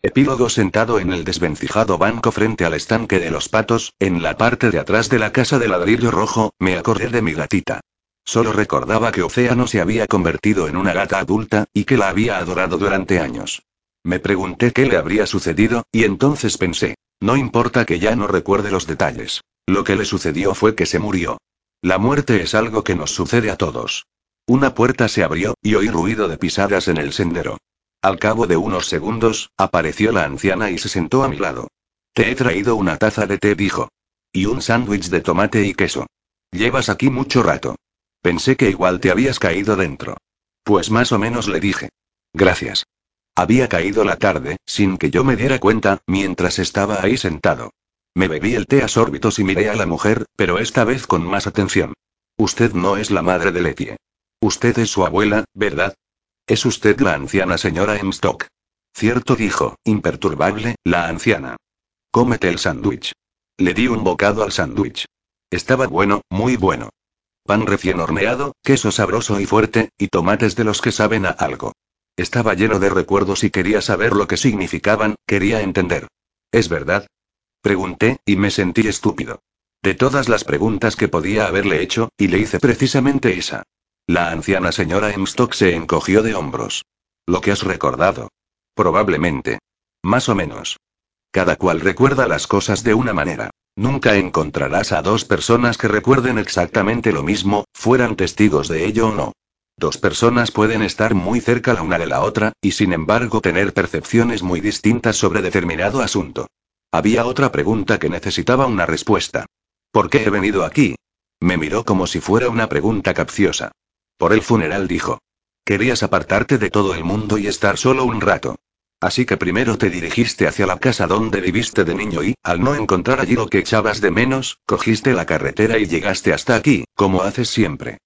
Epílogo sentado en el desvencijado banco frente al estanque de los patos, en la parte de atrás de la casa de ladrillo rojo, me acordé de mi gatita. Solo recordaba que Océano se había convertido en una gata adulta, y que la había adorado durante años. Me pregunté qué le habría sucedido, y entonces pensé, no importa que ya no recuerde los detalles. Lo que le sucedió fue que se murió. La muerte es algo que nos sucede a todos. Una puerta se abrió, y oí ruido de pisadas en el sendero. Al cabo de unos segundos, apareció la anciana y se sentó a mi lado. Te he traído una taza de té, dijo. Y un sándwich de tomate y queso. Llevas aquí mucho rato. Pensé que igual te habías caído dentro. Pues más o menos le dije. Gracias. Había caído la tarde, sin que yo me diera cuenta, mientras estaba ahí sentado. Me bebí el té a sórbitos y miré a la mujer, pero esta vez con más atención. Usted no es la madre de Letty. Usted es su abuela, ¿verdad? Es usted la anciana señora Emstock. Cierto dijo, imperturbable, la anciana. Cómete el sándwich. Le di un bocado al sándwich. Estaba bueno, muy bueno. Pan recién horneado, queso sabroso y fuerte, y tomates de los que saben a algo. Estaba lleno de recuerdos y quería saber lo que significaban, quería entender. ¿Es verdad? Pregunté, y me sentí estúpido. De todas las preguntas que podía haberle hecho, y le hice precisamente esa. La anciana señora Emstock se encogió de hombros. Lo que has recordado. Probablemente. Más o menos. Cada cual recuerda las cosas de una manera. Nunca encontrarás a dos personas que recuerden exactamente lo mismo, fueran testigos de ello o no. Dos personas pueden estar muy cerca la una de la otra, y sin embargo tener percepciones muy distintas sobre determinado asunto. Había otra pregunta que necesitaba una respuesta. ¿Por qué he venido aquí? Me miró como si fuera una pregunta capciosa. Por el funeral dijo. Querías apartarte de todo el mundo y estar solo un rato. Así que primero te dirigiste hacia la casa donde viviste de niño y, al no encontrar allí lo que echabas de menos, cogiste la carretera y llegaste hasta aquí, como haces siempre.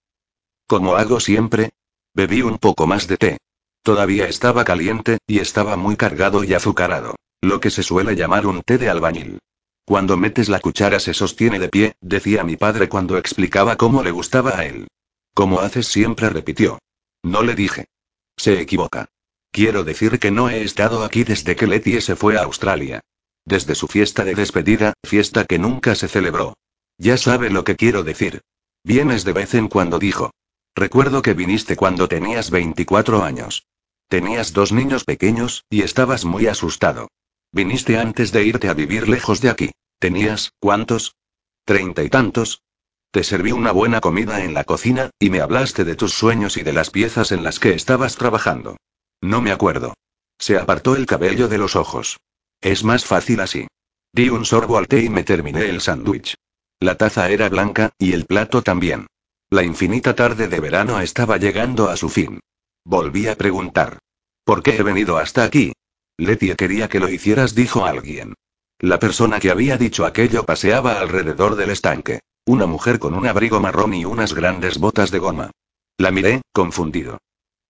Como hago siempre? Bebí un poco más de té. Todavía estaba caliente, y estaba muy cargado y azucarado. Lo que se suele llamar un té de albañil. Cuando metes la cuchara se sostiene de pie, decía mi padre cuando explicaba cómo le gustaba a él. Como haces siempre, repitió. No le dije. Se equivoca. Quiero decir que no he estado aquí desde que Letty se fue a Australia. Desde su fiesta de despedida, fiesta que nunca se celebró. Ya sabe lo que quiero decir. Vienes de vez en cuando dijo. Recuerdo que viniste cuando tenías 24 años. Tenías dos niños pequeños, y estabas muy asustado. Viniste antes de irte a vivir lejos de aquí. ¿Tenías, cuántos? Treinta y tantos, te serví una buena comida en la cocina, y me hablaste de tus sueños y de las piezas en las que estabas trabajando. No me acuerdo. Se apartó el cabello de los ojos. Es más fácil así. Di un sorbo al té y me terminé el sándwich. La taza era blanca, y el plato también. La infinita tarde de verano estaba llegando a su fin. Volví a preguntar. ¿Por qué he venido hasta aquí? Letty quería que lo hicieras, dijo alguien. La persona que había dicho aquello paseaba alrededor del estanque. Una mujer con un abrigo marrón y unas grandes botas de goma. La miré, confundido.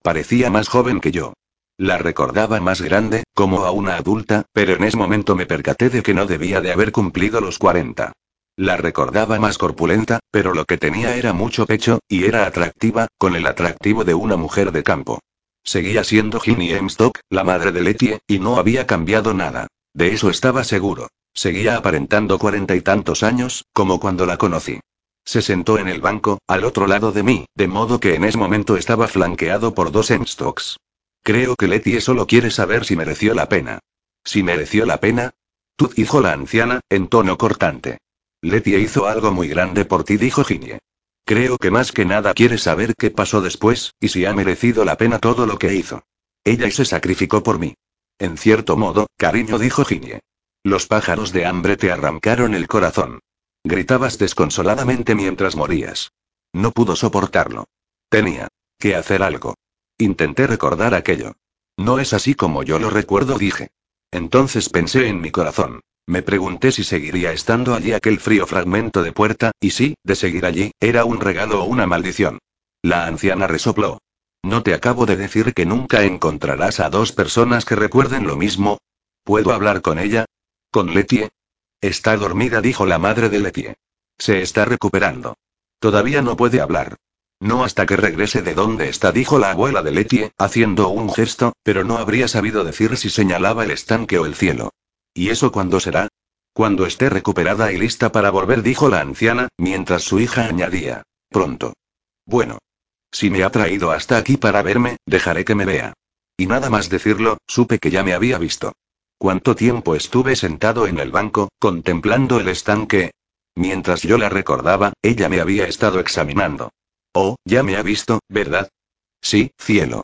Parecía más joven que yo. La recordaba más grande, como a una adulta, pero en ese momento me percaté de que no debía de haber cumplido los 40. La recordaba más corpulenta, pero lo que tenía era mucho pecho, y era atractiva, con el atractivo de una mujer de campo. Seguía siendo Ginny Emstock, la madre de Letty, y no había cambiado nada. De eso estaba seguro. Seguía aparentando cuarenta y tantos años, como cuando la conocí. Se sentó en el banco, al otro lado de mí, de modo que en ese momento estaba flanqueado por dos Emstocks. Creo que Letty solo quiere saber si mereció la pena. ¿Si mereció la pena? Tú, dijo la anciana, en tono cortante. Letty hizo algo muy grande por ti, dijo Ginny. Creo que más que nada quiere saber qué pasó después, y si ha merecido la pena todo lo que hizo. Ella se sacrificó por mí. En cierto modo, cariño, dijo Ginny. Los pájaros de hambre te arrancaron el corazón. Gritabas desconsoladamente mientras morías. No pudo soportarlo. Tenía que hacer algo. Intenté recordar aquello. No es así como yo lo recuerdo, dije. Entonces pensé en mi corazón. Me pregunté si seguiría estando allí aquel frío fragmento de puerta, y si, de seguir allí, era un regalo o una maldición. La anciana resopló. ¿No te acabo de decir que nunca encontrarás a dos personas que recuerden lo mismo? ¿Puedo hablar con ella? ¿Con Letty? Está dormida, dijo la madre de Letty. Se está recuperando. Todavía no puede hablar. No hasta que regrese de donde está, dijo la abuela de Letty, haciendo un gesto, pero no habría sabido decir si señalaba el estanque o el cielo. ¿Y eso cuándo será? Cuando esté recuperada y lista para volver, dijo la anciana, mientras su hija añadía. Pronto. Bueno. Si me ha traído hasta aquí para verme, dejaré que me vea. Y nada más decirlo, supe que ya me había visto. ¿Cuánto tiempo estuve sentado en el banco, contemplando el estanque? Mientras yo la recordaba, ella me había estado examinando. Oh, ya me ha visto, ¿verdad? Sí, cielo.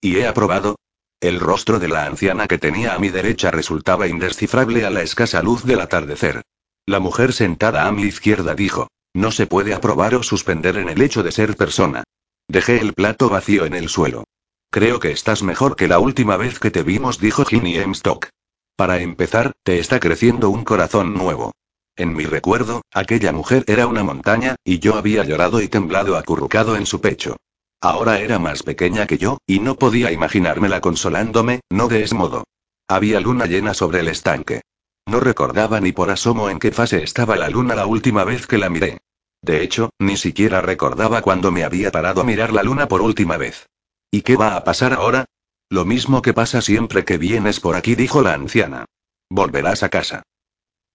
¿Y he aprobado? El rostro de la anciana que tenía a mi derecha resultaba indescifrable a la escasa luz del atardecer. La mujer sentada a mi izquierda dijo, no se puede aprobar o suspender en el hecho de ser persona. Dejé el plato vacío en el suelo. Creo que estás mejor que la última vez que te vimos, dijo Ginny Emstock. Para empezar, te está creciendo un corazón nuevo. En mi recuerdo, aquella mujer era una montaña, y yo había llorado y temblado acurrucado en su pecho. Ahora era más pequeña que yo, y no podía imaginármela consolándome, no de ese modo. Había luna llena sobre el estanque. No recordaba ni por asomo en qué fase estaba la luna la última vez que la miré. De hecho, ni siquiera recordaba cuando me había parado a mirar la luna por última vez. ¿Y qué va a pasar ahora? Lo mismo que pasa siempre que vienes por aquí, dijo la anciana. Volverás a casa.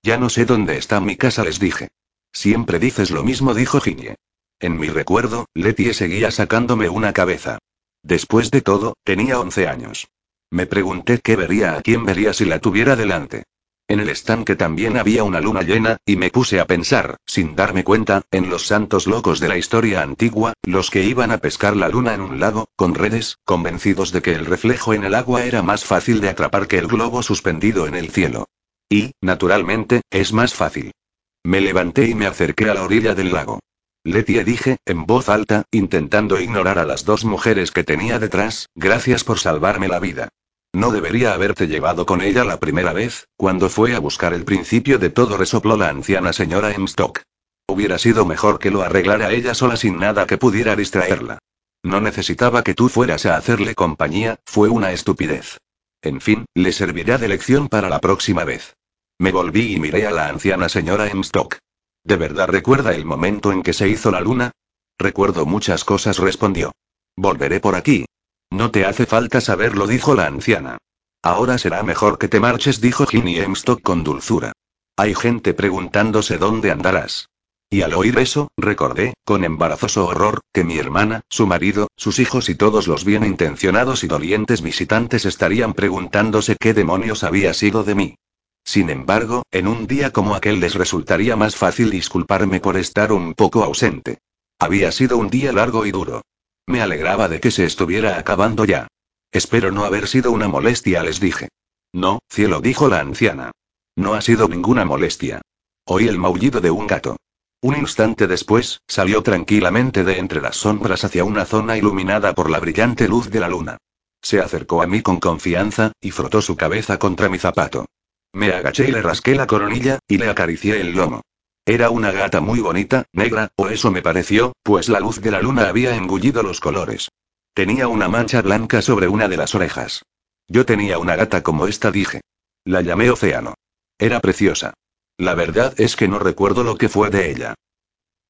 Ya no sé dónde está mi casa, les dije. Siempre dices lo mismo, dijo Ginny. En mi recuerdo, Letty seguía sacándome una cabeza. Después de todo, tenía 11 años. Me pregunté qué vería a quién vería si la tuviera delante. En el estanque también había una luna llena, y me puse a pensar, sin darme cuenta, en los santos locos de la historia antigua, los que iban a pescar la luna en un lago, con redes, convencidos de que el reflejo en el agua era más fácil de atrapar que el globo suspendido en el cielo. Y, naturalmente, es más fácil. Me levanté y me acerqué a la orilla del lago. Letty dije, en voz alta, intentando ignorar a las dos mujeres que tenía detrás, gracias por salvarme la vida. No debería haberte llevado con ella la primera vez, cuando fue a buscar el principio de todo, resopló la anciana señora Emstock. Hubiera sido mejor que lo arreglara ella sola sin nada que pudiera distraerla. No necesitaba que tú fueras a hacerle compañía, fue una estupidez. En fin, le servirá de lección para la próxima vez. Me volví y miré a la anciana señora Emstock. ¿De verdad recuerda el momento en que se hizo la luna? Recuerdo muchas cosas, respondió. Volveré por aquí. No te hace falta saberlo, dijo la anciana. Ahora será mejor que te marches, dijo Ginny Emstock con dulzura. Hay gente preguntándose dónde andarás. Y al oír eso, recordé, con embarazoso horror, que mi hermana, su marido, sus hijos y todos los bien intencionados y dolientes visitantes estarían preguntándose qué demonios había sido de mí. Sin embargo, en un día como aquel les resultaría más fácil disculparme por estar un poco ausente. Había sido un día largo y duro. Me alegraba de que se estuviera acabando ya. Espero no haber sido una molestia, les dije. No, cielo, dijo la anciana. No ha sido ninguna molestia. Oí el maullido de un gato. Un instante después, salió tranquilamente de entre las sombras hacia una zona iluminada por la brillante luz de la luna. Se acercó a mí con confianza, y frotó su cabeza contra mi zapato. Me agaché y le rasqué la coronilla, y le acaricié el lomo. Era una gata muy bonita, negra, o eso me pareció, pues la luz de la luna había engullido los colores. Tenía una mancha blanca sobre una de las orejas. Yo tenía una gata como esta, dije. La llamé Océano. Era preciosa. La verdad es que no recuerdo lo que fue de ella.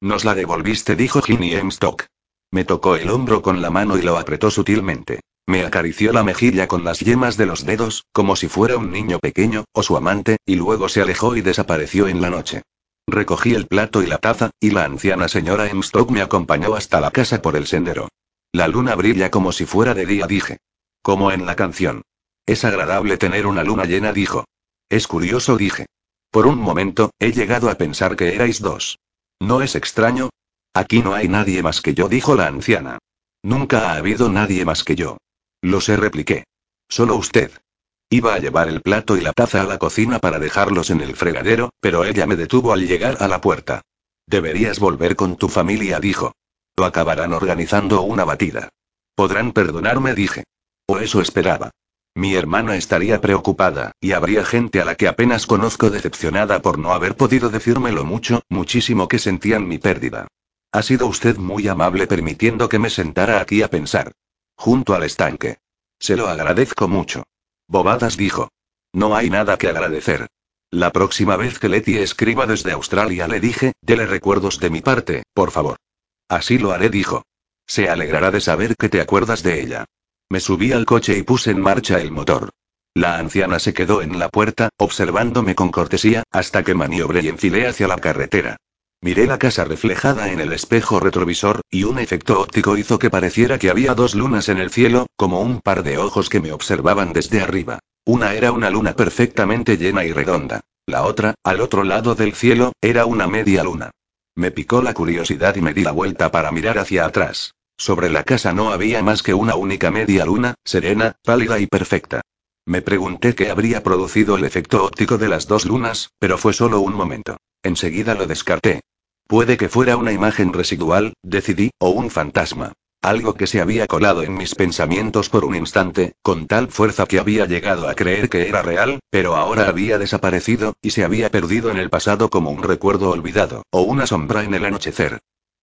Nos la devolviste, dijo Ginny Emstock. Me tocó el hombro con la mano y lo apretó sutilmente. Me acarició la mejilla con las yemas de los dedos, como si fuera un niño pequeño, o su amante, y luego se alejó y desapareció en la noche. Recogí el plato y la taza, y la anciana señora Emstock me acompañó hasta la casa por el sendero. La luna brilla como si fuera de día, dije. Como en la canción. Es agradable tener una luna llena, dijo. Es curioso, dije. Por un momento, he llegado a pensar que erais dos. ¿No es extraño? Aquí no hay nadie más que yo, dijo la anciana. Nunca ha habido nadie más que yo. Lo sé, repliqué. Solo usted. Iba a llevar el plato y la taza a la cocina para dejarlos en el fregadero, pero ella me detuvo al llegar a la puerta. Deberías volver con tu familia, dijo. Lo acabarán organizando una batida. Podrán perdonarme, dije. O eso esperaba. Mi hermana estaría preocupada, y habría gente a la que apenas conozco decepcionada por no haber podido decirme lo mucho, muchísimo que sentían mi pérdida. Ha sido usted muy amable permitiendo que me sentara aquí a pensar. Junto al estanque. Se lo agradezco mucho. Bobadas dijo. No hay nada que agradecer. La próxima vez que Letty escriba desde Australia le dije, dele recuerdos de mi parte, por favor. Así lo haré, dijo. Se alegrará de saber que te acuerdas de ella. Me subí al coche y puse en marcha el motor. La anciana se quedó en la puerta, observándome con cortesía, hasta que maniobré y enfilé hacia la carretera. Miré la casa reflejada en el espejo retrovisor, y un efecto óptico hizo que pareciera que había dos lunas en el cielo, como un par de ojos que me observaban desde arriba. Una era una luna perfectamente llena y redonda. La otra, al otro lado del cielo, era una media luna. Me picó la curiosidad y me di la vuelta para mirar hacia atrás. Sobre la casa no había más que una única media luna, serena, pálida y perfecta. Me pregunté qué habría producido el efecto óptico de las dos lunas, pero fue solo un momento. Enseguida lo descarté. Puede que fuera una imagen residual, decidí, o un fantasma. Algo que se había colado en mis pensamientos por un instante, con tal fuerza que había llegado a creer que era real, pero ahora había desaparecido, y se había perdido en el pasado como un recuerdo olvidado, o una sombra en el anochecer.